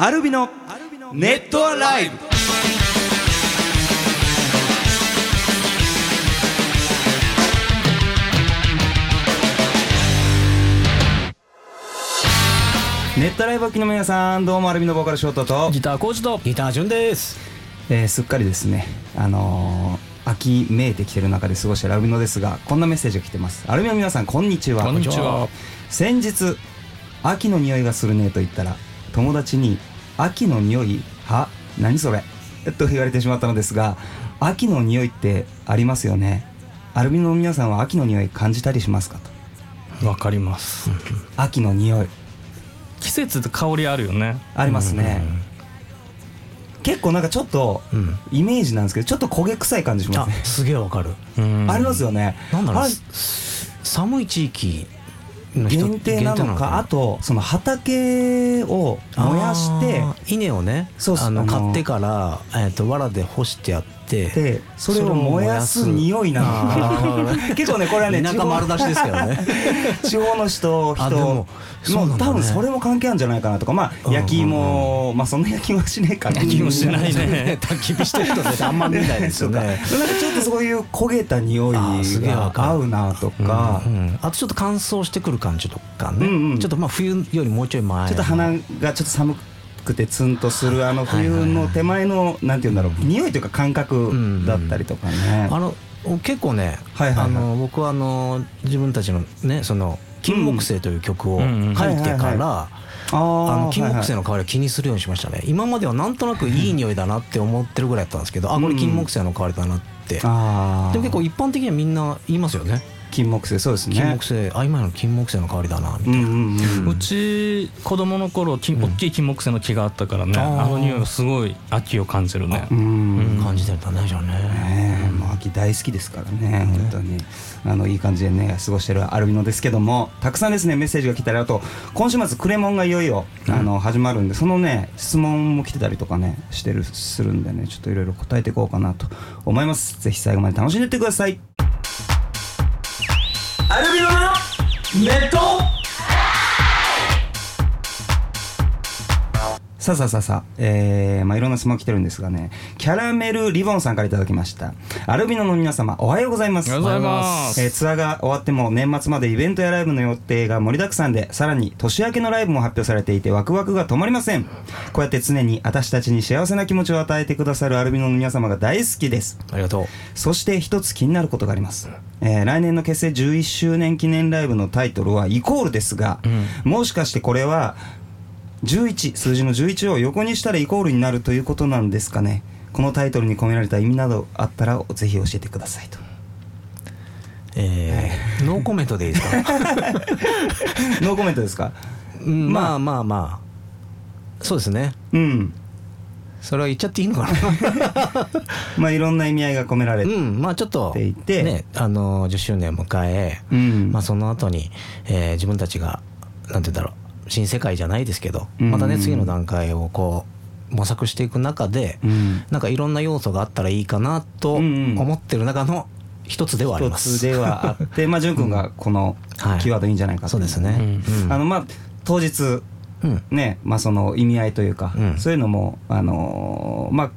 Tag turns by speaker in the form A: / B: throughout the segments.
A: アルビのネットアライブ。ネットアライブをきの皆さんどうもアルビのボーカルショートと、
B: ギターコーチと
C: ギター順です。
A: えーすっかりですねあのー秋めいてきてる中で過ごしたラビノですがこんなメッセージが来てます。アルビの皆さんこんにちは。
B: こんにちは。
A: 先日秋の匂いがするねと言ったら友達に秋の匂いは何それ？と言われてしまったのですが秋の匂いってありますよね。アルビノの皆さんは秋の匂い感じたりしますかと？
B: わかります。
A: 秋の匂い。
B: 季節って香りあるよね。
A: ありますね、結構なんかちょっと
C: うん。
A: イメージなんですけどちょっと焦げ臭い感じしま
C: あ
A: すね。
C: すげえわかる。
B: うん。
A: ありますよね。
C: なんだろう寒い地域
A: 限定なのかあとその畑を燃やして
C: 稲をね
A: そう
C: あの買ってから、えー、と藁で干してあって
A: でそれを燃やす匂いな 結構ねこれはね
C: 田舎丸出しですけどね。
A: 地方の人人
C: もそう
A: 多分それも関係あるんじゃないかなとか。まあ
C: うん
A: 焼き芋まあそんな焼き芋はしねえかな。
B: 焼き芋しないね。
C: 焚き火してる人ってあんま見ないですよね。
A: なんかちょっとそういう焦げた匂いが合うなとか。
C: うんうん。あとちょっと乾燥してくる感じとかね、
A: うんうん。
C: ちょっとまあ冬よりもうちょい前。
A: ちょっと鼻がちょっと寒くてツンとするあの冬の手前のなんていうんだろう匂いというか感覚だったりとかね。
C: あの結構ね、
A: はいはいはい。
C: あの僕はあの自分たちのねその金木犀という曲を
B: うん。
C: 書いて
A: はいはい
C: から。
A: あ
C: の金木犀
A: はい
C: の香りを気にするようにしましたね。今まではなんとなくいい匂いだなって思ってるぐらいだったんですけど、あこれ金木犀の香りだなって、でも結構一般的にはみんな言いますよね
A: 金木犀そうですね。
C: 金木犀あ今の金木犀の香りだなみたいな、
A: うんうんうん
B: うち子供の頃金大きい金木犀の木があったからね、
C: あー。
B: あの匂いがすごい秋を感じるね。
A: う、ん。
C: 感じてたねじゃあね。
A: ねえもう秋大好きですからね、本当に。あのいい感じでね過ごしてるアルビノですけどもたくさんですねメッセージが来たりあと今週末クレモンがいよいよ、あの始まるんでそのね質問も来てたりとかねしてるするんでねちょっといろいろ答えていこうかなと思います。ぜひ最後まで楽しんでってくださいアルビノのネットさあさあさあさあ、えー、まあいろんな質問来てるんですがね、キャラメルリボンさんからいただきました。アルビノの皆様、おはようございます。
B: おはようございます
A: えーツアーが終わっても年末までイベントやライブの予定が盛りだくさんで、さらに年明けのライブも発表されていてワクワクが止まりません。こうやって常に私たちに幸せな気持ちを与えてくださるアルビノの皆様が大好きです。
C: ありがとう
A: そして一つ気になることがあります。えー来年の結成11周年記念ライブのタイトルはイコールですが、もしかしてこれは11、数字の11を横にしたらイコールになるということなんですかね。このタイトルに込められた意味などあったらぜひ教えてくださいと。
C: えーノーコメントでいいですか？
A: ノーコメントですか？
C: うんまあ。まあまあそうですね。
A: うん。
C: それは言っちゃっていいのかな？
A: まあいろんな意味合いが込められて。
C: うんまあちょっとねあの10周年を迎え、
A: うん。
C: まあその後に、えー自分たちがなんて言うんだろう新世界じゃないですけど、
A: うん。
C: またね次の段階をこう模索していく中で、
A: うん。
C: なんかいろんな要素があったらいいかなと思ってる中の一つではあり
A: 一
C: ます。
A: つではあって、まあ、淳君がこの
C: はい。
A: キーワードいいんじゃないかと
C: そうですね。うん。
A: あの、まあ、当日、
C: うん。
A: ね、まあ、その意味合いというか、
C: うん。
A: そういうのも、あのーまあ、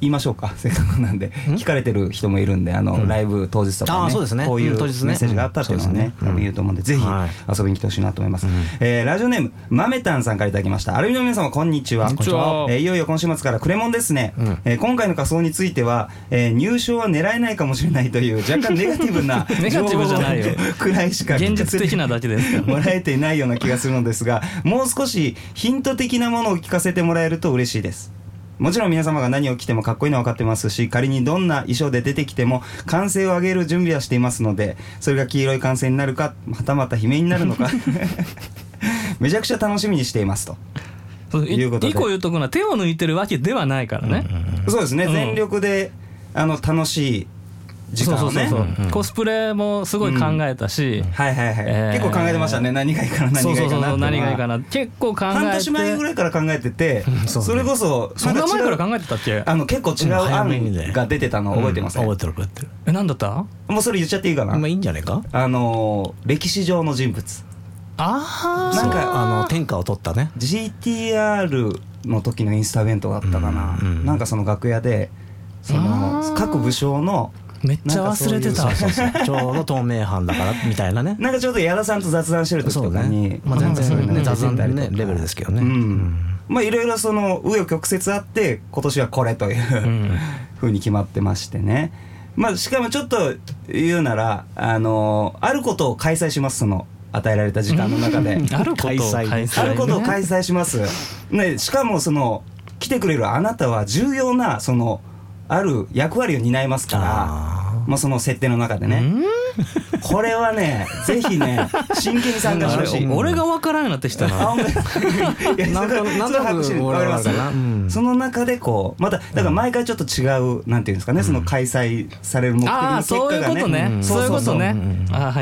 A: 言いましょうか、せっかくなんで、聞かれてる人もいるんで、あの、
C: うん。
A: ライブ当日とかね、
C: あーそうですね。
A: こういうメッセージがあったっていうのはね、多分言うと思うんで、ぜひ
C: はい。
A: 遊びに来てほしいなと思います。
C: うん。
A: えーラジオネーム、まめたんさんからいただきました。アルミの皆様、こんにちは。
B: こんにちは。
A: えーいよいよ今週末からクレモンですね。
C: うん。
A: えー今回の仮装については、えー入賞は狙えないかもしれないという、若干ネガティブな
B: ネガティブじゃないよ。
A: 情報くらいしか
B: 現実的なだけです。
A: もらえていないような気がするのですが、もう少しヒント的なものを聞かせてもらえると嬉しいです。もちろん皆様が何を着てもかっこいいのは分かってますし、仮にどんな衣装で出てきても歓声を上げる準備はしていますので、それが黄色い歓声になるか、はたまた悲鳴になるのか、めちゃくちゃ楽しみにしていますと。
B: そうい
A: いうこと
B: 個言うとくのは手を抜いてるわけではないからね、
A: そうですね、
B: うん。
A: 全力で、あの、楽しい時間をね。
B: そうそうそう、
C: う。ん
B: コスプレもすごい考えたし、
A: はいはいはい、
B: えー。
A: 結構考えてましたね。何がいいかな、何
B: そう
A: がいいうかな
B: 何がいいかな。結構考えて。
A: 半年前ぐらいから考えてて、
C: そうね
A: それこそ
B: そんな前から
A: え
B: 考えてたっけ？
A: あの結構違う案が出てたの覚えてます、
C: うん覚えてる覚えてる。
B: え何だった？
A: もうそれ言っちゃっていいかな、
C: まあいいんじゃないか？
A: あのー歴史上の人物。
B: ああ
A: なんか
C: あの天下を取ったね。
A: GTR の時のインスタ弁当だったかな、
C: うんうん
A: なんかその楽屋でそ
B: あ
A: の
B: ー。
A: 各部署の
B: めっちゃ忘れてた。
A: なんか
C: そうそう。ちょうど透明版だからみたいなね。
A: なんかちょうど矢田さんと雑談してる時とかに、
C: ね。まあ全然
A: なんかそういうの
C: ね。雑談
A: 出てたりとか
C: ね。レベルですけどね。
A: うん。まあいろいろその紆余曲折あって今年はこれという、
B: うん。
A: ふうに決まってましてね。まあしかもちょっと言うならあのあることを開催しますその与えられた時間の中で。
B: あることを開催。
A: あることを
B: ね
A: 開催します、ね、しかもその来てくれるあなたは重要なそのある役割を担いますから
C: あ
A: まあ、その設定の中でね。これはねぜひね 真剣に参加してほしい。
C: うん。
B: 俺が分からんようになってきた
A: あ
B: な
C: なんな
A: わかります。その中でこうまただから毎回ちょっと違うなんていうんですかねその開催される目的の
B: ああ
A: 結果
B: そういう
A: がね
B: ことね。
C: うん
B: そう。いうことね。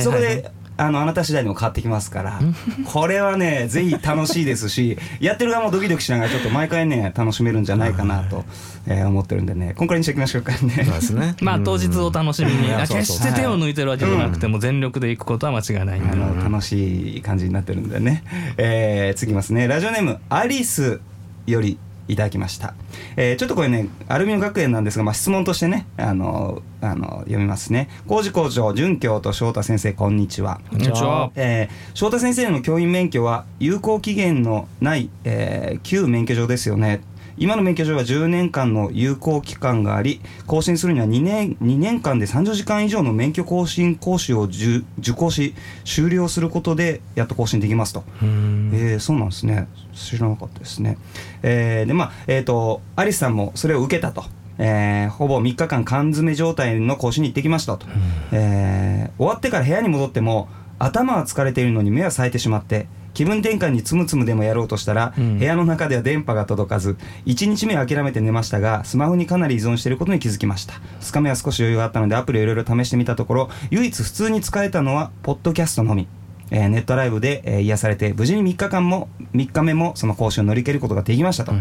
A: そこであのあなた次第にも変わってきますからこれはねぜひ楽しいですし やってる側もドキドキしながらちょっと毎回ね楽しめるんじゃないかなと、えー思ってるんでねこんくらいにしておきましょうかね。
C: そうですね。
B: まあ当日を楽しみに。決して手を抜いてるわけじゃなくても全力で行くことは間違いないん
A: あ
B: で
A: の楽しい感じになってるんでね、えー次ますね。ラジオネームアリスよりいただきました、えーちょっとこれねアルミの学園なんですが、まあ、質問としてねあのあの読みますね。工事工場准教と翔太先生こんにちは。
B: こんにちは。
A: えー翔太先生の教員免許は有効期限のない、えー旧免許証ですよね今の免許証は10年間の有効期間があり更新するには2年 ,2 年間で30時間以上の免許更新講習を受受講し終了することでやっと更新できますと、
B: うん。
A: えーそうなんですね。知らなかったですね、えーでまあえっ、とアリスさんもそれを受けたと、えーほぼ3日間缶詰状態の講習に行ってきましたと、えー終わってから部屋に戻っても頭は疲れているのに目は冴えてしまって気分転換につむつむでもやろうとしたら、
B: うん。
A: 部屋の中では電波が届かず1日目は諦めて寝ましたがスマホにかなり依存していることに気づきました。2日目は少し余裕があったのでアプリをいろいろ試してみたところ唯一普通に使えたのはポッドキャストのみ。えーネットライブで、えー癒されて無事に3日間も3日目もその講習を乗り切ることができましたと、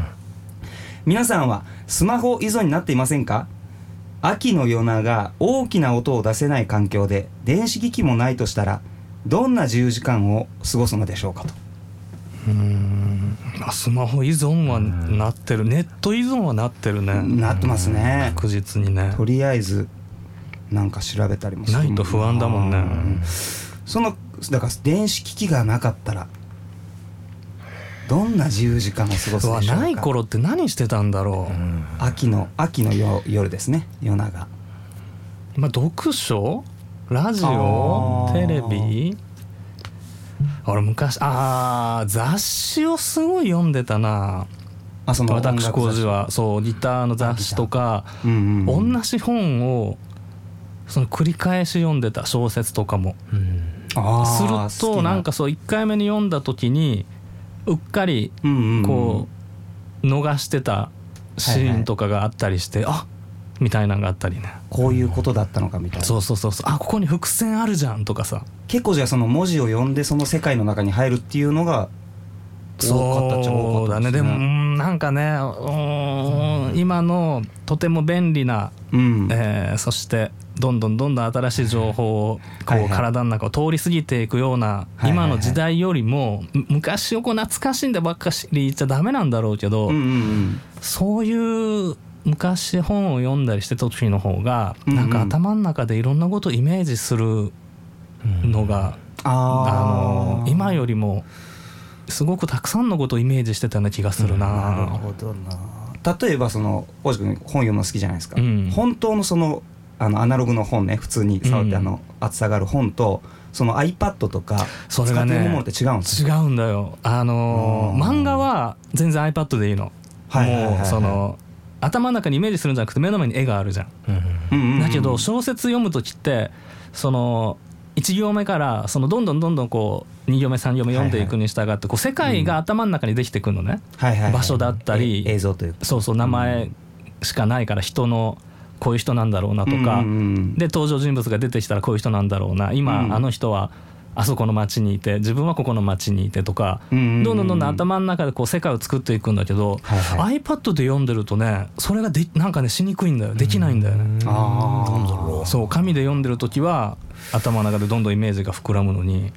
A: 皆さんはスマホ依存になっていませんか？秋の夜長大きな音を出せない環境で電子機器もないとしたらどんな自由時間を過ごすのでしょうかと。
B: うん。まあスマホ依存はなってる。ネット依存はなってるね。
A: なってますね。
B: 確実にね。
A: とりあえずなんか調べたりもする
B: な。いと不安だもんね。
A: うんそのだから電子機器がなかったらどんな自由時間を過ごすでしょう
B: うわ
A: か
B: ない頃って何してたんだろう、
A: 秋の秋の夜夜ですね。夜長。
B: まあ読書？ラジオ？テレビ？俺昔あー雑誌をすごい読んでたな。
A: あその
B: 私工事
A: は。
B: はそうギターの雑誌とか
A: うんうん。
B: 同じ本をその繰り返し読んでた小説とかも。
A: あ
B: する
A: ー
B: とな。んかそう1回目に読んだ時にうっかりこう逃してたシーンとかがあったりして、あみたいなのがあったりね。
A: こういうことだったのかみたいな。
B: そうそうそうそう。あここに伏線あるじゃんとかさ。
A: 結構じゃあその文字を読んでその世界の中に入るっていうのが多かったっちゃ多
B: そう
A: かったでね。
B: だね。ですもうんなんかねうーん今のとても便利な、
A: うん。
B: えーそしてどんどんどんどん新しい情報をこう体の中を通り過ぎていくような今の時代よりもむ昔をこう懐かしんでばっかり言っちゃダメなんだろうけど、そういう昔本を読んだりしてた時の方が
A: うんうん。
B: なんか頭の中でいろんなことをイメージするのが、
A: あー
B: あの今よりもすごくたくさんのことをイメージしてたような気がするな。
A: なるほどな。例えばその大地君本読むの好きじゃないですか、
B: うん。
A: 本当のそのあのアナログの本ね普通に触って、
B: うん。
A: あの厚さがある本とその iPad とか
B: それがね
A: 読むものって違うんです
B: 違うんだよ。あの漫画は全然 iPad でいいの、
A: はいはいはいはい。
B: もうその頭の中にイメージするんじゃなくて目の前に絵があるじゃん、
A: うんうんうん
B: だけど小説読む時ってその1行目からそのどんどんどんどんこう2行目3行目読んでいくに従ってこう世界が頭の中にできてくるのね、場所だったり
A: え映像というか。
B: そうそう名前しかないから人のこういう人なんだろうなとか、で登場人物が出てきたらこういう人なんだろうな。今、
A: うん。
B: あの人はあそこの町にいて自分はここの町にいてとか、どんどんどんどん頭の中でこう世界を作っていくんだけど、
A: はいは
B: iPad で読んでるとねそれがでなんかねしにくいんだよ。できないんだよね。
A: あー
C: なん。だろ
B: そう紙で読んでる時は頭の中でどんどんイメージが膨らむのに。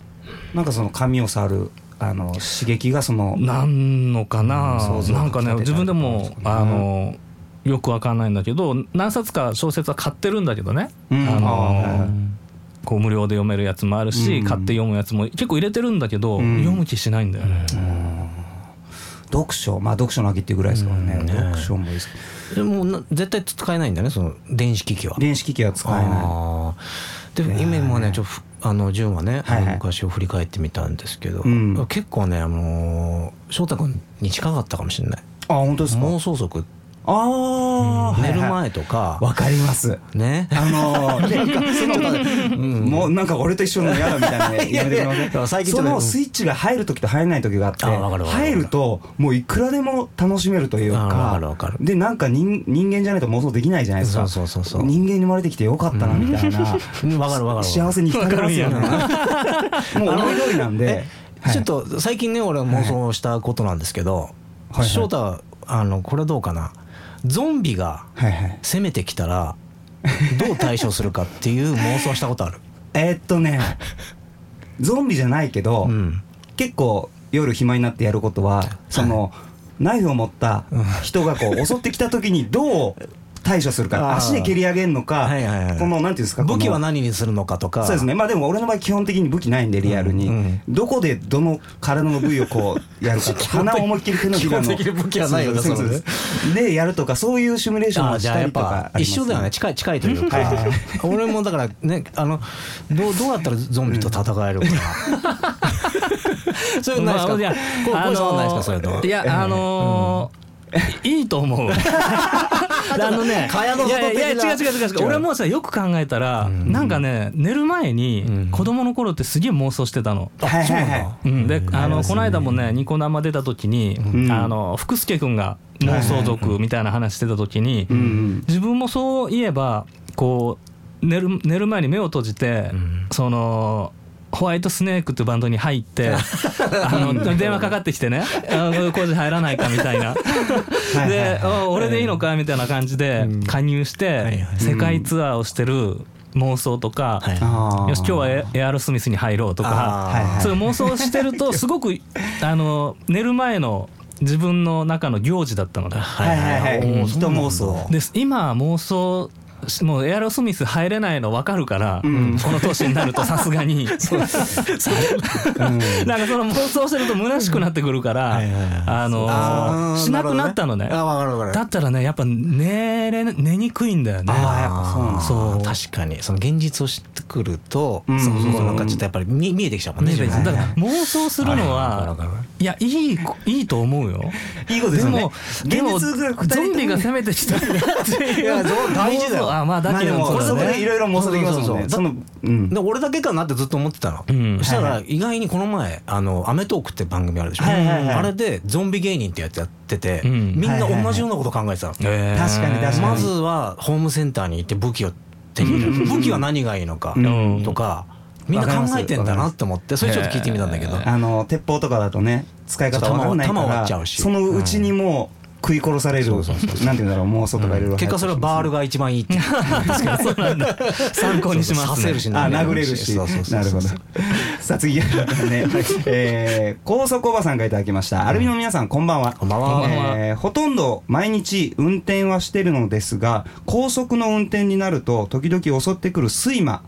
A: なんかその紙を触るあの刺激がその
B: なんのかな、
A: うん
B: なんかね自分でもあのよくわかんないんだけど何冊か小説は買ってるんだけどね、
A: うん。
B: あの
A: あー
B: こう無料で読めるやつもあるし、
A: うん。
B: 買って読むやつも結構入れてるんだけど、
A: うん。
B: 読む気しないんだよね。
A: 読書？まあ読書の秋っていうぐらいですからね、
C: うん。ね
A: 読書もいいです。
C: でもな絶対使えないんだねその電子機器は。
A: 電子機器は使えない。
C: で今もねちょっとふあの潤はね、
A: はいはい。
C: 昔を振り返ってみたんですけど、
A: うん。
C: 結構ねあの翔太君に近かったかもしれない。
A: あ本当ですか？
C: 妄想族
A: ああ
C: 寝る前とか、
A: わかります。
C: ね。
A: あのー、で そのもうなんか俺と一緒の嫌だみたいなね やめてくれません
C: いや最近
A: そのスイッチが入る時と入らない時があって入るともういくらでも楽しめるという
C: か
A: か
C: るわかる。
A: でなんか人人間じゃないと妄想できないじゃないですか。
C: そうそうそうそう。
A: 人間に生まれてきてよかったなみたいな。
C: うん。わかるわかる
A: 幸せに浸れますよね。
B: わ
A: もう思い通りなんで。はい。
C: ちょっと最近ね俺は妄想したことなんですけど、
A: はい
C: 翔太はあのこれどうかな？ゾンビが
A: はいはい。
C: 攻めてきたらどう対処するかっていう妄想したことある、
A: えーっとねゾンビじゃないけど、
C: うん、
A: 結構夜暇になってやることはその、ナイフを持った人がこう襲ってきた時にどう対処するか足で蹴り上げるのか、
C: はいはいはい。
A: このなんていうんですか
C: 武器は何にするのかとか。
A: そうですね。まあでも俺の場合基本的に武器ないんでリアルに、
C: うんうん
A: どこでどの体の部位をこうやるか。と鼻を思いっきり手のひらの
C: 基本的に武器はないよね
A: そうそう
C: それ
A: そうでやるとかそういうシミュレーション
C: あ
A: をしたりとかあります
C: 一緒だよね。近い近いというか。俺もだからねあのどうどうやったらゾンビと戦えるか、そういうのないですか、
B: まあいや
C: こういうのないですか？い
B: やあのーいいと思う。あのね、いやいや違う違う違う。違う。俺もさよく考えたら、なんかね寝る前に
C: うん。
B: 子供の頃ってすげえ妄想してたの。
A: はいはいはい
B: うん、であのこの間もねニコ生出た時に、
A: うん。
B: あの福助君が妄想族みたいな話してた時に、
A: うん。うん
B: 自分もそういえばこう寝る寝る前に目を閉じて、
C: ん。
B: そのホワイトスネークっていうバンドに入って あの電話かかってきてね「あの工事入らないか」みたいな。
A: はい
B: であ「俺でいいのか?」みたいな感じで
C: うん。
B: 加入して世界ツアーをしてる妄想とかよし今日はエエアロスミスに入ろうとかそういう妄想をしてると すごくあの寝る前の自分の中の行事だったので。
A: はいはいはい。人妄想。
B: です。今妄想もうエアロスミス入れないの分かるから、
A: ん。
B: この年になるとさすがに。そう。
A: う ん
B: なんかその妄想してると虚しくなってくるから、あのしなくなったのね。だったらねやっぱ寝れ寝にくいんだよね。
A: そう
C: 確かに。その現実を知ってくると、
A: うん。
C: そうそうそう。なんかちょっとやっぱり見見えてきちゃうもんね
B: だから妄想するの
C: はい
B: やい。いいいと思うよ。
A: いいことですよね。
B: でもゾンビが攻めてきたっていう。
C: 大事だよ
B: あまあだけど
A: これそこでいろいろ妄想できますもんね。
C: そ
A: そうのうん。
C: で俺だけかなってずっと思ってたの、
B: うん。
C: そした
A: はい
C: ら意外にこの前「あのアメトーク」って番組あるでしょ、
A: はいはいはい。
C: あれでゾンビ芸人ってやつやってて、
B: うん。
C: みんな同じようなこと考えてたの、
B: えー。
A: 確かに確かに。
C: まずはホームセンターに行って武器を手に入れる。武器は何がいいのか
B: うん。
C: とかみんな考えてんだなって思ってそれちょっと聞いてみたんだけど。
A: あの鉄砲とかだとね使い方わからないか
C: 弾は弾は割
A: ら
C: っちゃうし。
A: そのうちにもう食い殺されるなんていうんだろう妄想とかいろいろ
C: 結果それはバールが一番いいって
B: 確かにそうなんだ。参考にしますね。
C: 刺せるし
A: あ殴れるし。
C: そうそうそう
A: なるほど。さあ次。ね えー高速おばさんがいただきました。アルミの皆さんこんばんは。
C: こんばんは。
A: えーほとんど毎日運転はしてるのですが高速の運転になると時々襲ってくる睡魔。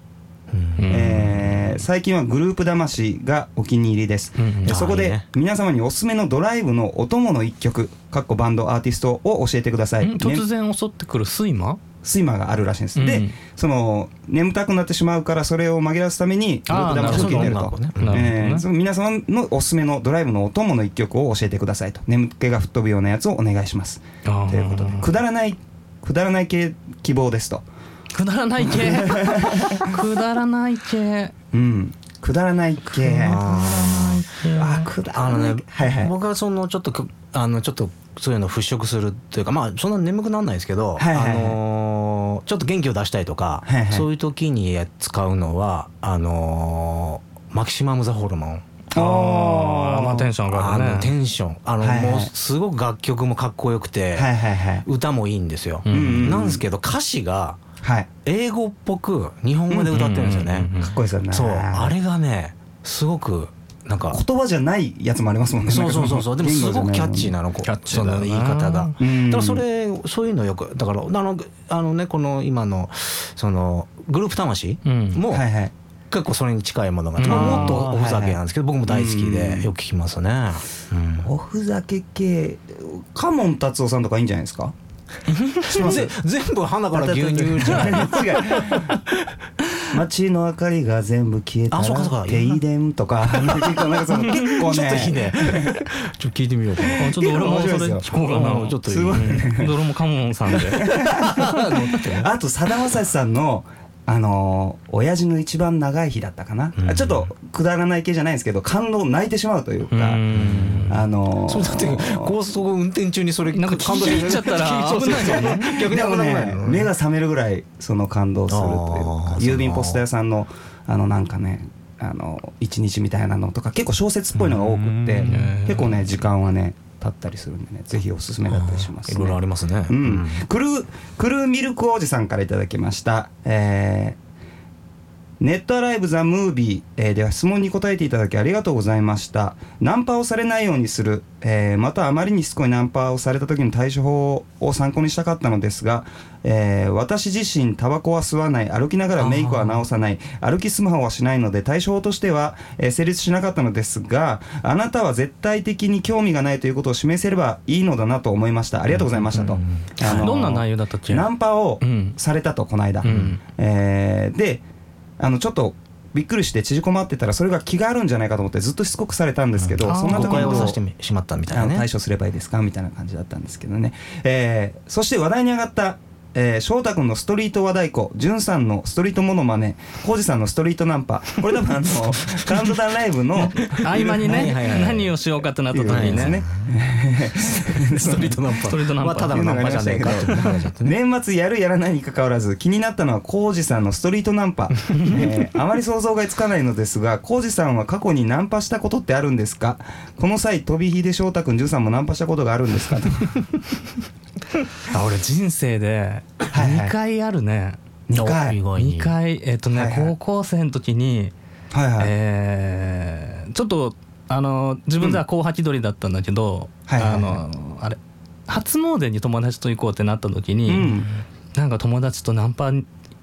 A: えー最近はグループ魂がお気に入りです、
B: うんう
A: そこで皆様におすすめのドライブのお供の一曲かっこバンドアーティストを教えてください、
B: ん突然襲ってくる睡魔
A: 睡魔があるらしいんです、
B: うん
A: でその眠たくなってしまうからそれを紛らわすためにグループ魂を聴いてると。
C: あーなるほどね。
B: ね
A: えー皆様のおすすめのドライブのお供の一曲を教えてくださいと。眠気が吹っ飛ぶようなやつをお願いします。ということでくだらないくだらない系希望ですと
B: くだらない系。くだらない系。
A: うん。くだらない系。
C: あ
A: あくだ
C: あのね、
A: はいはい。
C: 僕はそのちょっとくあのちょっとそういうの払拭するっていうかまあそんな眠くならないですけど、
A: はいはいはい。
C: あのーちょっと元気を出したいとか、
A: はいはい。
C: そういう時に使うのはあのーマキシマム・ザ・ホルモン。
B: あー。まあテンション上が
C: あ
B: るね。
C: のテンション。あの、
A: はいはい
C: もうすごく楽曲もかっこよくて、
A: はいはいはい。
C: 歌もいいんですよ、
B: うん
A: うん。
C: なんですけど歌詞が
A: はい。
C: 英語っぽく日本語で歌ってるんですよね、
B: うんうんうんうん。
A: かっこいいですよね。
C: そう。あれがねすごくなんか
A: 言葉じゃないやつもありますもんね。
C: そうそうそうそう。でもすごくキャッチー
A: な
C: なのこ
B: キャッチーだよな。
C: その言い方が。
A: うん。
C: だからそれそういうのよくだからあのあのねこの今のそのグループ魂
B: うん。
C: も
A: はいはい。
C: 結構それに近いものが、
B: うん
C: まあもっとおふざけなんですけど僕も大好き
A: うん。
C: でよく聞きますね、うん。
A: おふざけ系カモン達夫さんとかいいんじゃないですか？
C: 全部鼻から牛乳じゃない。
A: 違 う街の明かりが全部消えた
C: あそうかそうか。
A: ら停電とか結構なんかその 結構ね。
C: ちょっといいね。ちょっと聞いてみようかな。
B: あ ちょっと俺もそれ聞こうかな。
C: うん。ちょっといい。
B: すごい。俺もカモンさんで。
A: あとさだまさしさんのあのー親父の一番長い日だったかな、
C: うん。
A: あちょっとくだらない系じゃないんですけど感動泣いてしまうというか、
B: うん。
A: あのー
C: それだって高速運転中にそれ
B: なんか聞いちゃったら危ないよね。
C: 逆に危ない
A: ね目が覚めるぐらいその感動するという
C: あ
A: か
C: ー
A: 郵便ポスト屋さんのあのなんかねあの一日みたいなのとか結構小説っぽいのが多くって
B: うん。
A: 結構ね時間はね経ったりするんでねぜひおすすめだったりしますね。
C: いろいろありますね。
A: うん、クルークルーミルク王子さんからいただきました、えーネットアライブ・ザ・ムービー、えーでは質問に答えていただきありがとうございました。ナンパをされないようにする、えーまたあまりにしつこいナンパをされた時の対処法を参考にしたかったのですが、えー私自身タバコは吸わない歩きながらメイクは直さない歩きスマホはしないので対処法としては、えー成立しなかったのですがあなたは絶対的に興味がないということを示せればいいのだなと思いました。ありがとうございましたと、あのー
B: どんな内容だったっけ？
A: ナンパを
B: うん
A: されたとこの間、
B: うん。
A: えーであのちょっとびっくりして縮こまってたらそれが気があるんじゃないかと思ってずっとしつこくされたんですけど、
B: うん
C: 誤
A: そんな時にどう
C: 解をさせてしまったみたいなね。
A: 対処すればいいですかみたいな感じだったんですけどね、えーそして話題に上がったえー翔太君のストリート和太鼓、じゅんさんのストリートモノマネ、浩二さんのストリートナンパ、これ多分あの、カウントダウンライブの
B: 合間にね何をしようかってなった時に
A: です
B: ね。
C: ストリートナンパ。
B: ストリートナンパ。
C: まあただのナンパじゃねえか。
A: 年末やるやらないにかかわらず気になったのは浩二さんのストリートナンパ、えーあまり想像がつかないのですが浩二さんは過去にナンパしたことってあるんですか？この際飛び火で翔太君13もナンパしたことがあるんですか？と。
B: あ俺人生で
A: はいはい。
B: 2回あるね。
A: 2回。
C: 意外に。
B: 2回えっとね
A: はいはい。
B: 高校生の時に
A: はいはい、
B: えーちょっとあの自分では紅白鳥だったんだけど、
A: はいはいはい。
B: あのあれ初詣に友達と行こうってなった時に、
A: うん。
B: なんか友達とナンパ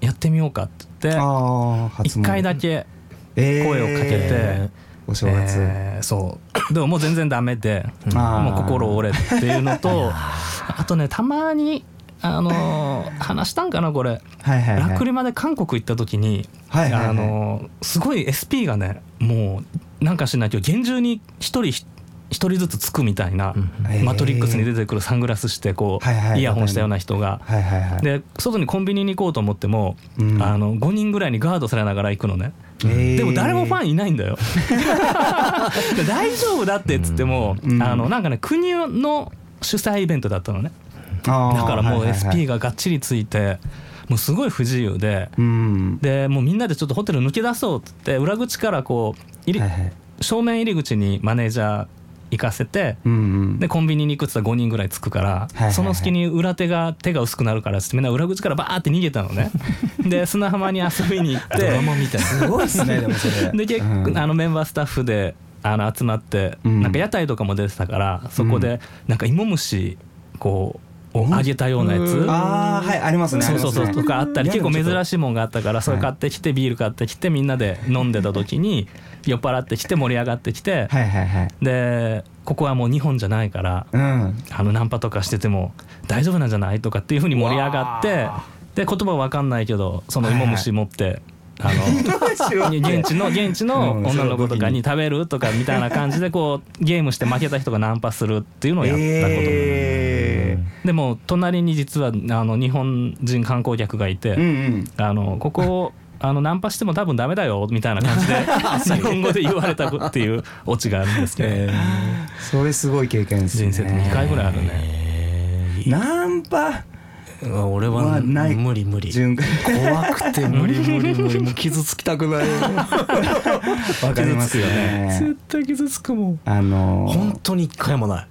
B: やってみようかって言って
A: ああ初詣。
B: 1回だけ
A: えー。
B: 声をかけて、
A: お正月、
B: えーそう。でももう全然ダメで、もう心折れっていうのと あとねたまにあのー話したんかなこれ、
A: はいはいはい。
B: ラクリマで韓国行った時に、
A: はいはいはい。
B: あのーすごい SP がねもうなんかしないけど厳重に一人一人ずつつくみたいな、
A: へー。
B: マトリックスに出てくるサングラスしてこう、
A: はいはい
B: イヤホンしたような人が。
A: はいはいはい。
B: で外にコンビニに行こうと思っても、
A: うん。
B: あの5人ぐらいにガードされながら行くのね、
A: えー。
B: でも誰もファンいないんだよ。で 大丈夫だってっつっても、
A: うん。
B: あのなんかね国の主催イベントだったのねだからもう
A: はいはいはい。
B: SP ががっちりついてもうすごい不自由で
A: うん。
B: でもうみんなでちょっとホテル抜け出そうっつって裏口からこう入り、
A: はいはい。
B: 正面入り口にマネージャー行かせて、
A: うんうん。
B: でコンビニに行くっつったら5人ぐらいつくから、
A: はいはい
B: その隙に裏手が手が薄くなるからっつってみんな裏口からバーって逃げたのね。で砂浜に遊びに行って。
C: ドラマみたいな。
A: すごいっすねでもそれ。
B: で結構、
A: うん。
B: あのメンバースタッフであの集まって、
A: うん。
B: なんか屋台とかも出てたからそこでなんか芋虫こうを揚げたようなやつ、
A: ああはいありますね
B: そうそうそう。とかあったり結構珍しいもんがあったからそれ
A: はい
B: 買ってきてビール買ってきてみんなで飲んでた時に酔っ払ってきて盛り上がってきて
A: はいはいはい。
B: でここはもう日本じゃないから
A: うん。
B: あのナンパとかしてても大丈夫なんじゃない？とかっていうふうに盛り上がってで言葉わかんないけどその芋虫持って。あの 現地の現地の
A: うん。
B: 女の子とかに食べるとかみたいな感じでこうゲームして負けた人がナンパするっていうのをやったこと
A: え
B: でも隣に実はあの日本人観光客がいて、
A: ーうんうん。
B: あのここ あのナンパしても多分ダメだよみたいな感じで 日本語で言われたっていうオチがあるんですけど、
A: それすごい経験ですね。
B: 人生で2回ぐらいあるね。
C: え
A: ナンパ？
C: ー俺は
A: はない。
C: 無理無理。
A: 順
C: 怖くて無理無理無理。もう傷つきたくない。
A: わかりますよね。
B: 絶対傷つくもん。
A: あのー。
C: 本当に一回もない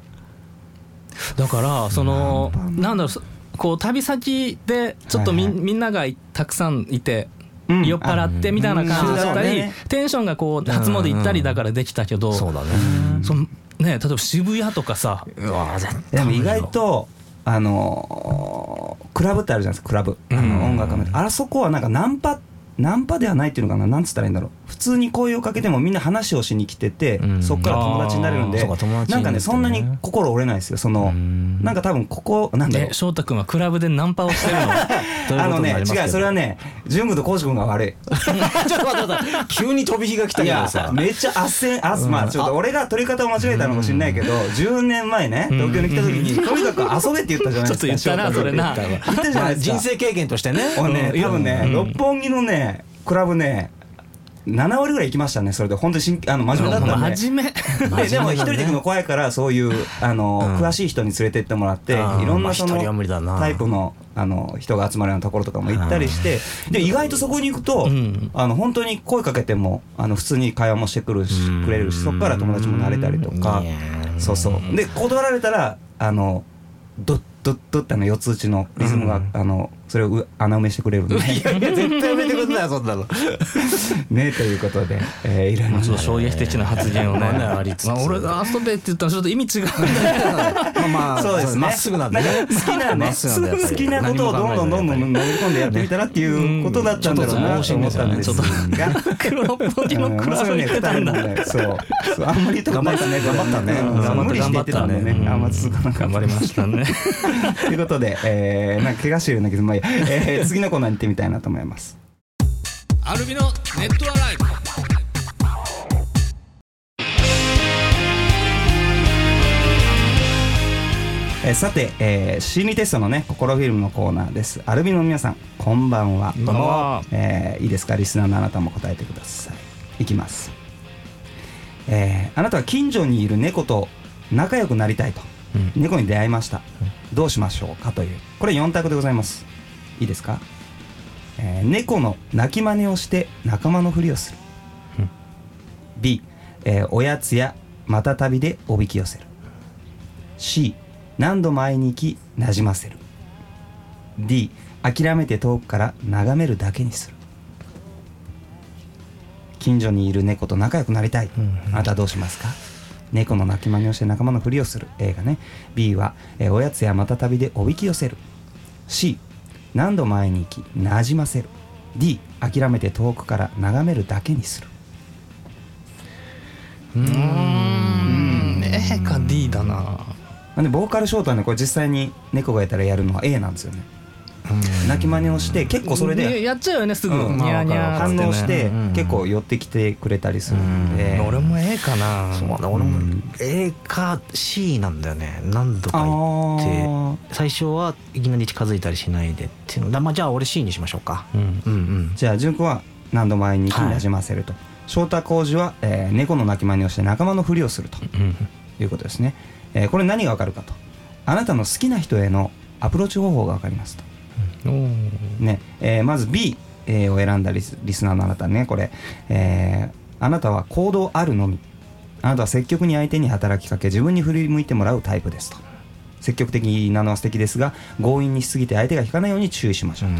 B: だからそのなんだろうそこう旅先でちょっとみ,、
A: はいはい。
B: みんながたくさんいて
A: うん。
B: 酔っ払ってみたいな感じだったり、テンションがこう初詣行ったりだからできたけど、
C: そうだね。
B: そのね例えば渋谷とかさ
A: でも意外とあのークラブってあるじゃないですかクラブ。あの
B: うん
A: 音楽の。あそこはなんかナンパナンパではないっていうのかな？なんつったらいいんだろう？普通に声をかけてもみんな話をしに来てて、
C: うん。
A: そっから友達になれるんで。なんかねそんなに心折れないですよ。その
C: うん。
A: なんか多分ここなんだろう。
B: え翔太君はクラブでナンパをしてるの？
A: あのね違うそれはね純君と浩司君が悪い。
C: ちょっと待って待って。急に飛び火が来たけどさ。
A: めっちゃあっせんあ
C: うん。
A: まあちょっと俺が取り方を間違えたのかもしれないけど10年前ね東京に来た時にとにかく遊べって言ったじゃないですか
B: ちょっと言ったなそれな。
A: 言ったじゃないですか。
C: 人生経験としてね。
A: 俺ね
B: うん
A: 多分ね
B: うん。
A: 六本木のねクラブね7割ぐらい行きましたねそれで。本当に真あの真面目だったんで。
B: 真面目。
A: ででも一人で行くの怖いからそういうあの、
C: うん。
A: 詳しい人に連れてってもらっていろんなそのタイプのあの人が集まるようなところとかも行ったりしてで意外とそこに行くと、
B: うん。
A: あの本当に声かけてもあの普通に会話もしてくるし
C: うん
A: くれるしそこから友達もなれたりとか。そうそう。で断られたらあのドッドッドッってあの四つ打ちのリズムが、あのそれをう穴埋めしてくれるんで
C: いやいや絶対やめてくんなよ そんなの。
A: ねということで、えー、いろいろ
B: まあ衝撃的な発言をね、
C: まありつつ。
B: まあ俺が遊べって言ったらちょっと意味違う
C: まあまあ
A: そうですね。
C: まっすぐなんでね。
A: 好きなね
C: まっすぐなんでやっぱり
A: 好きなことをどんどんどんどん飲み込んでやってみたらっていうことだったんだろうなと思ったんですが。
B: 黒っぽいのクラブに行ってたんだ、
A: う。んそう。そう。あんまり言ったね頑張ったね
B: う。ん
A: 無理して言ってたんでねあんま続かなかった
B: 頑張りましたね
A: という。ことで、えー、なんか怪我してるよう。なけどまあいいや、えー、次のコーナーに行ってみたいなと思います。
B: アルビのネットアライブ。
A: えーさて、えー、心理テストのね心フィルムのコーナーです。アルビノの皆さんこんばんは。
B: こんばんは。
A: えーいいですか？リスナーのあなたも答えてください。いきます。えーあなたは近所にいる猫と仲良くなりたいと、猫に出会いました、どうしましょうかという。これ4択でございますいいですか、えー猫の鳴き真似をして仲間のふりをする、B、えーおやつやまた旅でおびき寄せる。C 何度も会いに行きなじませる。D 諦めて遠くから眺めるだけにする。近所にいる猫と仲良くなりたい、あなたはどうしますか？猫の鳴き真似をして仲間のふりをする。A がね。B は、えーおやつやまた旅でおびき寄せる。C 何度も会いに行きなじませる。D 諦めて遠くから眺めるだけにする。
B: うーん。A か D だな。
A: なんでボーカルショートはねこれ実際に猫がいたらやるのは A なんですよね鳴き真似をして結構それで
B: やっちゃうよねすぐ、
A: 反応して
C: うん。
A: 結構寄ってきてくれたりするんで。
B: 俺も A かな。
C: そうだ俺も A か C なんだよね。何度か言って。最初はいきなり近づいたりしないでっていうの。だまあじゃあ俺 C にしましょうか。
B: うん。
C: うんうん。
A: じゃあ純子は何度も会いになじませると、翔太浩二は、えー猫の鳴き真似をして仲間のふりをすると。
B: うん。
A: いうことですね、えーこれ何がわかるかと。あなたの好きな人へのアプローチ方法がわかりますとねえーまず B、えーを選んだリスリスナーのあなたねこれ、えーあなたは行動あるのみ。あなたは積極に相手に働きかけ自分に振り向いてもらうタイプですと。積極的なのは素敵ですが強引にしすぎて相手が引かないように注意しましょうと、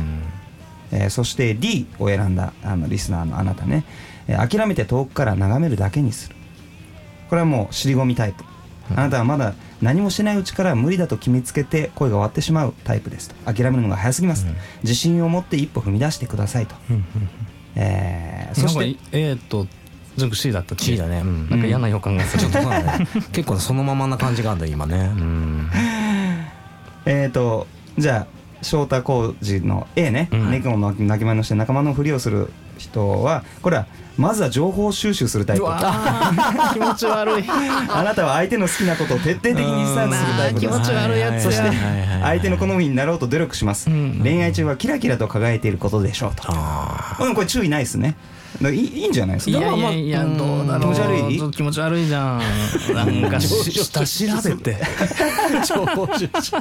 A: えーそして D を選んだあのリスナーのあなたね、えー諦めて遠くから眺めるだけにする。これはもう尻込みタイプあなたはまだ何もしないうちから無理だと決めつけて声が終わってしまうタイプですと。諦めるのが早すぎます、自信を持って一歩踏み出してくださいと、えーそ
B: そ
A: し
B: してて A と純子 C だった。っけ
C: C だね。うん。
B: なんか嫌な予感がする。
C: ちょっとそうだね。結構そのままな感じがあるんだ今ね。うん。
A: えーとじゃあ翔太浩二の A ね、
B: うん。
A: 猫の鳴き真似をして仲間のふりをする人はこれはまずは情報収集するタイプ。
B: 気持ち悪い。
A: あなたは相手の好きなことを徹底的にリサーチするタイプ
B: 気持ち悪いやつや。
A: そして相手の好みになろうと努力します、
B: うん。
A: 恋愛中はキラキラと輝いていることでしょうと、
C: あ
A: うん、これ注意ないですねいいいいんじゃないですか？
B: いやいやいや
C: まあ
B: どうだろう。
A: 気持ち悪い？
B: ちょっと気持ち悪いじゃん。なんかし 下調べて。
C: あ情報収集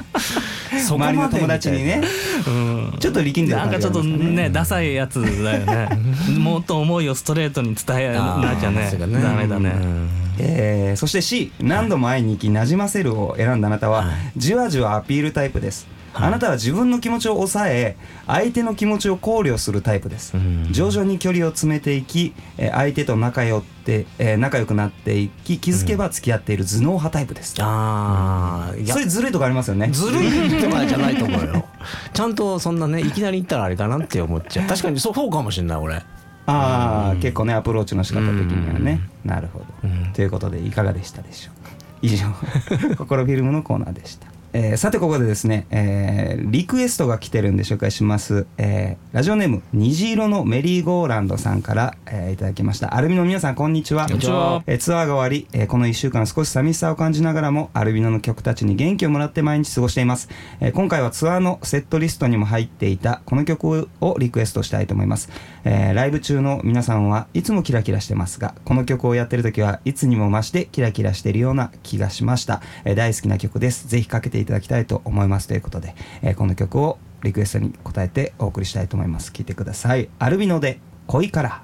C: そこまで
A: 周りの友達にね。
B: うん。
A: ちょっと力んでる
B: なんかちょっとねダサいやつだよね。もっと思いをストレートに伝えなきゃね。
C: そうか
B: ダメだね。
C: うん
A: えーそして C 何度も会いに行きなじませるを選んだあなたは、
C: はい。
A: じわじわアピールタイプです、あなたは自分の気持ちを抑え相手の気持ちを考慮するタイプです、
C: うん。
A: 徐々に距離を詰めていきえー相手と仲良って、えー仲良くなっていき気づけば付き合っている頭脳派タイプです、
C: ああ、いや。
A: そういうずるいとこありますよね。
C: ずるいとかじゃないと思うよ。ちゃんとそんなねいきなり言ったらあれかなって思っちゃう。確かにそうかもしれない俺。
A: ああ、
C: うん。
A: 結構ねアプローチの仕方的にはね、なるほど、
C: うん。
A: ということでいかがでしたでしょうか。以上 心フィルムのコーナーでしたえーさてここでですね、えーリクエストが来てるんで紹介します、えーラジオネーム虹色のメリーゴーランドさんから、えーいただきました。アルビノの皆さんこんにちは。
B: こんにちは。
A: えーツアーが終わり、えーこの1週間少し寂しさを感じながらもアルビノの曲たちに元気をもらって毎日過ごしています、えー今回はツアーのセットリストにも入っていたこの曲をリクエストしたいと思います、えーライブ中の皆さんはいつもキラキラしてますがこの曲をやってる時はいつにも増してキラキラしているような気がしました、えー大好きな曲です。ぜひかけていただきたいと思いますということで、えーこの曲をリクエストに応えてお送りしたいと思います。聴いてください。アルビノで恋から。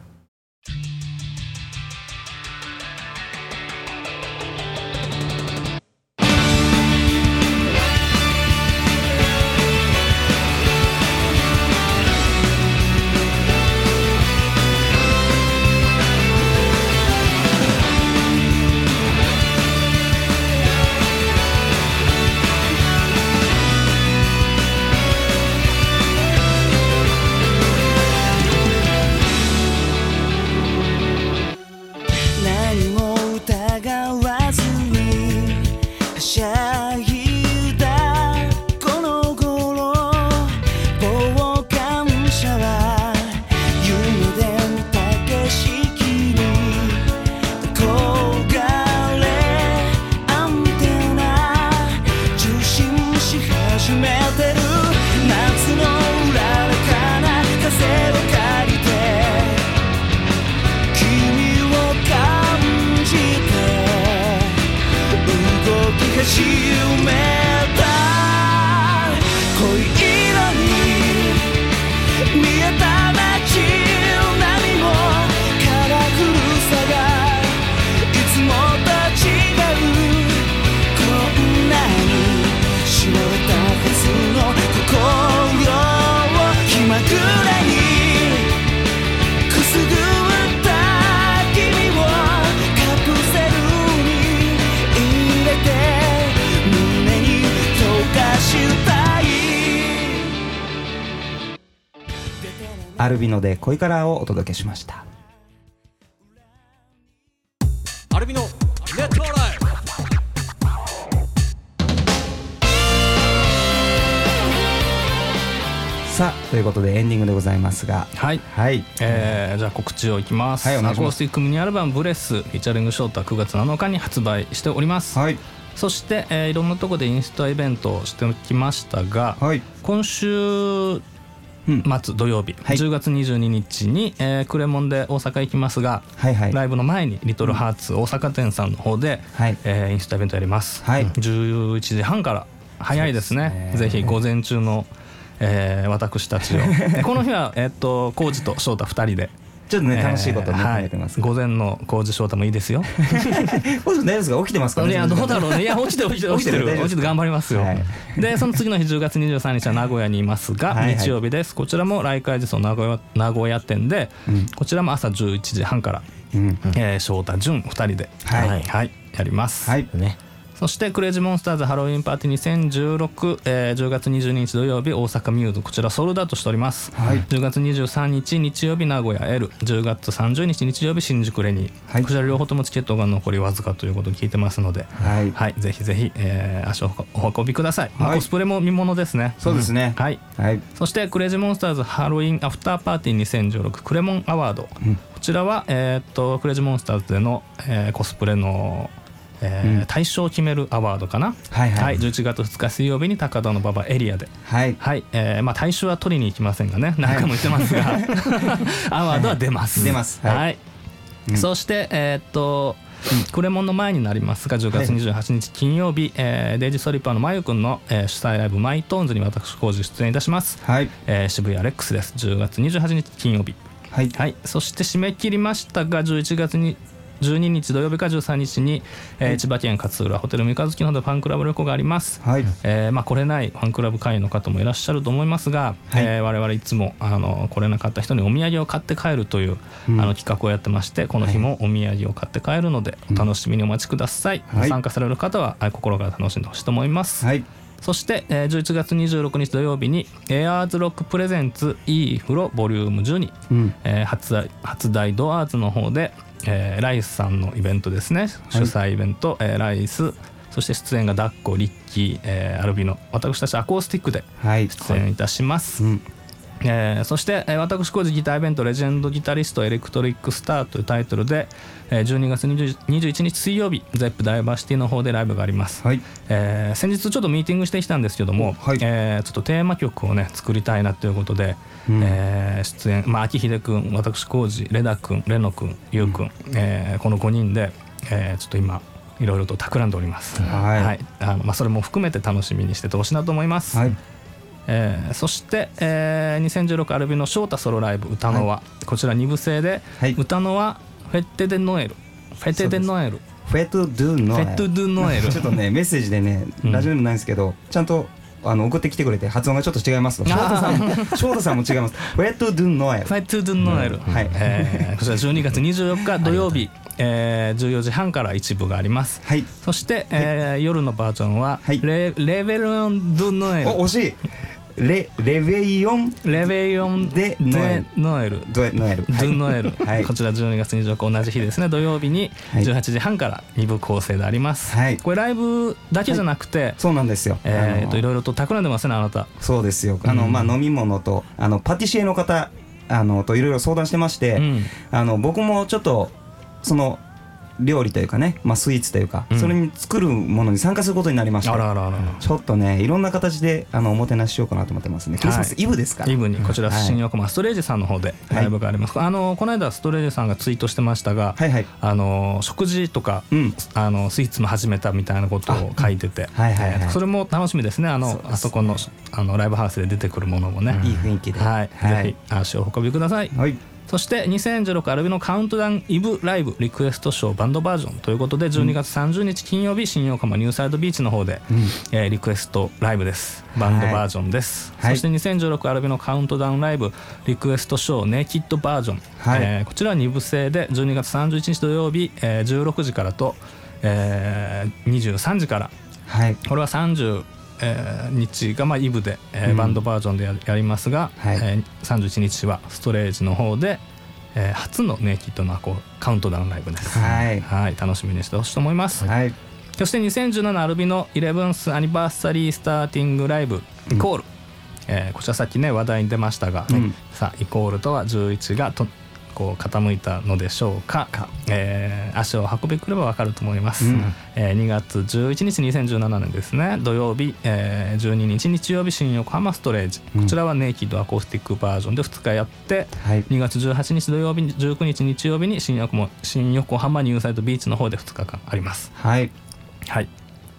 D: アル
A: ビノで恋からをお届けしました。
E: アルビノネットライ。
A: さあということでエンディングでございますが。
B: はい。
A: はい。
B: えーじゃあ告知をいきます,、
A: はいお願いします。
B: アコースティックミニアルバム「ブレス」フィーチャリングショートは9月7日に発売しております、
A: はい。
B: そして、えーいろんなところでインスタイベントをしてきましたが、
A: はい。
B: 今週
A: うん
B: 末土曜日、
A: はい。
B: 10月22日に、えークレモンで大阪行きますが、
A: はいはい。
B: ライブの前にリトルハーツ大阪店さんの方で、
A: はい。
B: えーインスタイベントやります、
A: はい。
B: 11時半から早いですね。
A: ですね。
B: ぜひ午前中の、えー私たちを。で この日は、えっと浩二と翔太2人で、
A: ちょっとね楽しいことをね考
B: えーはい
A: えてます
B: 午前の浩二翔太もいいですよ。
A: 大丈夫ですか起きてますか
B: いやどうだろうねいや落ちてる落ちてる落ちて頑張りますよ、
A: はい。
B: でその次の日10月23日は名古屋にいますが、
A: はいはい。
B: 日曜日です。こちらも来会時の名古屋名古屋店で、
A: うん。
B: こちらも朝11時半から、
A: うん。
B: えー翔太潤2人で
A: はい。
B: はい、やります、
A: はい。
C: ね
B: そしてクレイジーモンスターズハロウィンパーティー2016、えー10月22日土曜日大阪ミューズこちらソールドアウトしております、
A: はい。
B: 10月23日日曜日名古屋 L10 月30日日曜日新宿レニー、
A: はい。
B: こちら両方ともチケットが残りわずかということを聞いてますので、
A: はい。
B: はい、ぜひぜひ、えー足をお運びください、まあ
A: はい。
B: コスプレも見ものですね。
A: そうですね。
B: ん。はい。
A: はい。
B: そしてクレイジーモンスターズハロウィンアフターパーティー2016クレモンアワード、
A: うん。
B: こちらは、えーっとクレイジーモンスターズでの、えーコスプレの、えー
A: うん。
B: 大賞を決めるアワードかな？
A: はいはい。
B: 11月2日水曜日に高田の馬場エリアで。
A: はい。
B: はい、えーまあ大賞は取りに行きませんがね何回も言ってますが、アワードは出ます、
A: 出ます。
B: は、
A: はい。うん。
B: そしてえーっとクレモンの前になりますが10月28日金曜日、えーデイジーストリッパーのまゆくんの、えー主催ライブマイトーンズに私コージ出演いたします、
A: はい。
B: えー渋谷レックスです。10月28日金曜日。
A: はい。
B: はい。そして締め切りましたが11月に12日土曜日か13日に、えー千葉県勝浦ホテル三日月の方でファンクラブ旅行があります。
A: はい。
B: えーまあ、来れないファンクラブ会員の方もいらっしゃると思いますが、
A: はい。
B: えー我々いつもあの来れなかった人にお土産を買って帰るという、
A: うん。
B: あの企画をやってましてこの日もお土産を買って帰るのでお楽しみにお待ちください、
A: はい。
B: 参加される方はあ心から楽しんでほしいと思います、
A: はい。
B: そして、えー11月26日土曜日にエアーズロックプレゼンツ E フロボリューム12、
A: うん。
B: えー初代初代ドアーズの方で、えーライスさんのイベントですね。主催イベント、えーライスそして出演がダッコリッキー、えーアルビノ。私たちアコースティックで
A: はい。
B: 出演いたします、
A: うん
B: えーそして、えー私工事ギターイベント「レジェンドギタリストエレクトリックスター」というタイトルで、えー12月20 21日水曜日 ZEP ダイバーシティの方でライブがあります、
A: はい。
B: えー先日ちょっとミーティングしてきたんですけども、
A: はい。
B: えーちょっとテーマ曲をね作りたいなということで、
A: うん。
B: えー出演、まあ、秋秀君私浩二レダ君レノ君ゆう君、えーこの5人で、えーちょっと今いろいろと企んでおります、
A: はい。
B: あのまあ、それも含めて楽しみにしててほしいなと思います、
A: はい
B: えーそして、えー2016アルビの翔太ソロライブ歌のは、こちら2部制で、
A: はい。
B: 歌のはフェッテ・デ・ノエル。フェッテ・デ・ノエル。
A: フェトゥドゥノ
B: フェット・ドゥ・ノエル。
A: ちょっとねメッセージでね
B: うん。
A: ラジオでもないんですけどちゃんとあの送ってきてくれて発音がちょっと違いますと。翔太さんも翔太さんも違います。フェトゥドゥノエル。
B: ファイト・ドゥ・ノエル、
A: はい。
B: えーこちら12月24日土曜日、えー14時半から一部があります。
A: はい。
B: そして、えー夜のバージョンは、
A: はい。
B: レレベロン・ドゥ・ノエル。
A: お惜しいレレベイオン
B: レベヨン・
A: で
B: デ・ノエル。
A: ノエル。
B: ドゥノエル、
A: はい。
B: こちら12月24日同じ日ですね。土曜日に
A: はい。
B: 18時半から2部構成であります、
A: はい。
B: これライブだけじゃなくて、
A: そうなんですよ。
B: えー、
A: あの
B: といろいろと企んでますねあなた。
A: そうですよ。あの、
B: うん。
A: まあ飲み物とあのパティシエの方あのといろいろ相談してまして、
B: うん。
A: あの僕もちょっとその料理というかね、まあ、スイーツというか、
B: うん。
A: それに作るものに参加することになりまして
B: あらあらあら。
A: ちょっとねいろんな形であのおもてなししようかなと思ってますね。クリスマスイブですから、
B: イブにこちら
A: はい
B: 新横浜ストレージさんの方でライブがあります、あのこの間ストレージさんがツイートしてましたが、
A: はいはい。
B: あの食事とか、
A: うん。
B: あのスイーツも始めたみたいなことを書いてて、
A: はいはいはい。
B: えーそれも楽しみですね。あのあそこのあのライブハウスで出てくるものもね、
A: いい雰囲気で。
B: はい、
A: はい。
B: ぜひ足をお運びください、
A: はい
B: そして2016アルビのカウントダウンイブライブリクエストショーバンドバージョン。ということで12月30日金曜日新横浜ニューサイドビーチの方で、
A: うん。
B: えーリクエストライブです。バンドバージョンです、
A: はい。
B: そして2016アルビのカウントダウンライブリクエストショーネイキッドバージョン、
A: はい。
B: えーこちらは2部制で12月31日土曜日、えー16時からと、えー23時から。
A: はい。
B: これは30、えー日がまあイブで、えー
A: うん。
B: バンドバージョンでややりますが、
A: はい。
B: えー31日はストレージの方で、えー初のネイキッドなこうカウントダウンライブです。
A: はい。
B: はい、楽しみにしてほしいと思います。
A: はい。
B: そして2017アルビの 11th アニバーサリースターティングライブイコール、えーこちらさっきね話題に出ましたが、
A: うん。
B: さあイコールとは11がとこう傾いたのでしょうか。えー足を運びくればわかると思います、
A: うん。
B: えー2月11日2017年ですね。土曜日、えー12日日曜日新横浜ストレージ、
A: うん。
B: こちらはネイキッドアコースティックバージョンで2日やって
A: はい。
B: 2月18日土曜日19日日曜日に新横浜新横浜ニューサイドビーチの方で2日間あります。
A: はい。
B: はい。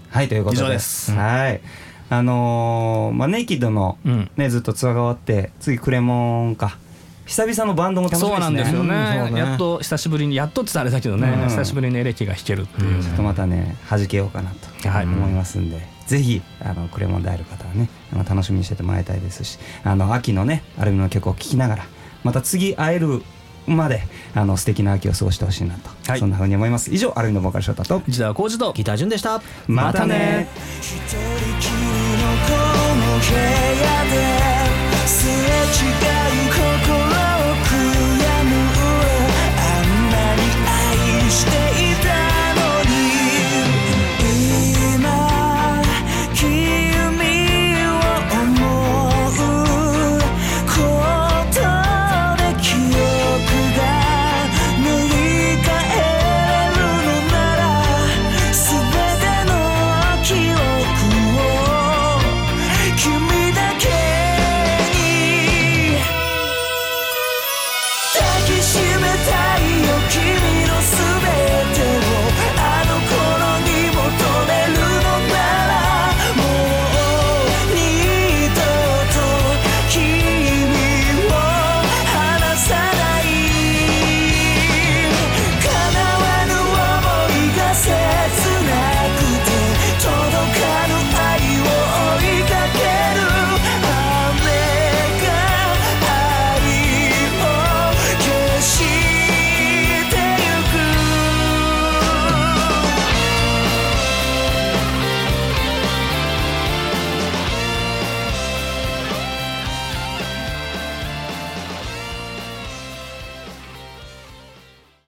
A: はいということで
B: 以上です。
A: はい。あのーまあネイキッドの
B: うん。
A: ねずっとツアーが終わって次クレモンか久々のバンドも楽しみね。
B: そうなんですよね,
C: うんね、
B: やっと久しぶりにやっとってたあれだけどね、
A: うん、
B: 久しぶりにエレキが弾けるっていう、うん、
A: ちょっとまたね弾けようかなと思いますんで、はい、ぜひあのクレモンである方はねあの楽しみにしててもらいたいですしあの秋のねアルミの曲を聴きながらまた次会えるまであの素敵な秋を過ごしてほしいなと、
B: はい、
A: そんなふうに思います。以上アルミのボーカルショータと
B: 内田浩二と
C: ギター潤でした。
A: またね。
D: 一人きりのこの部屋でれい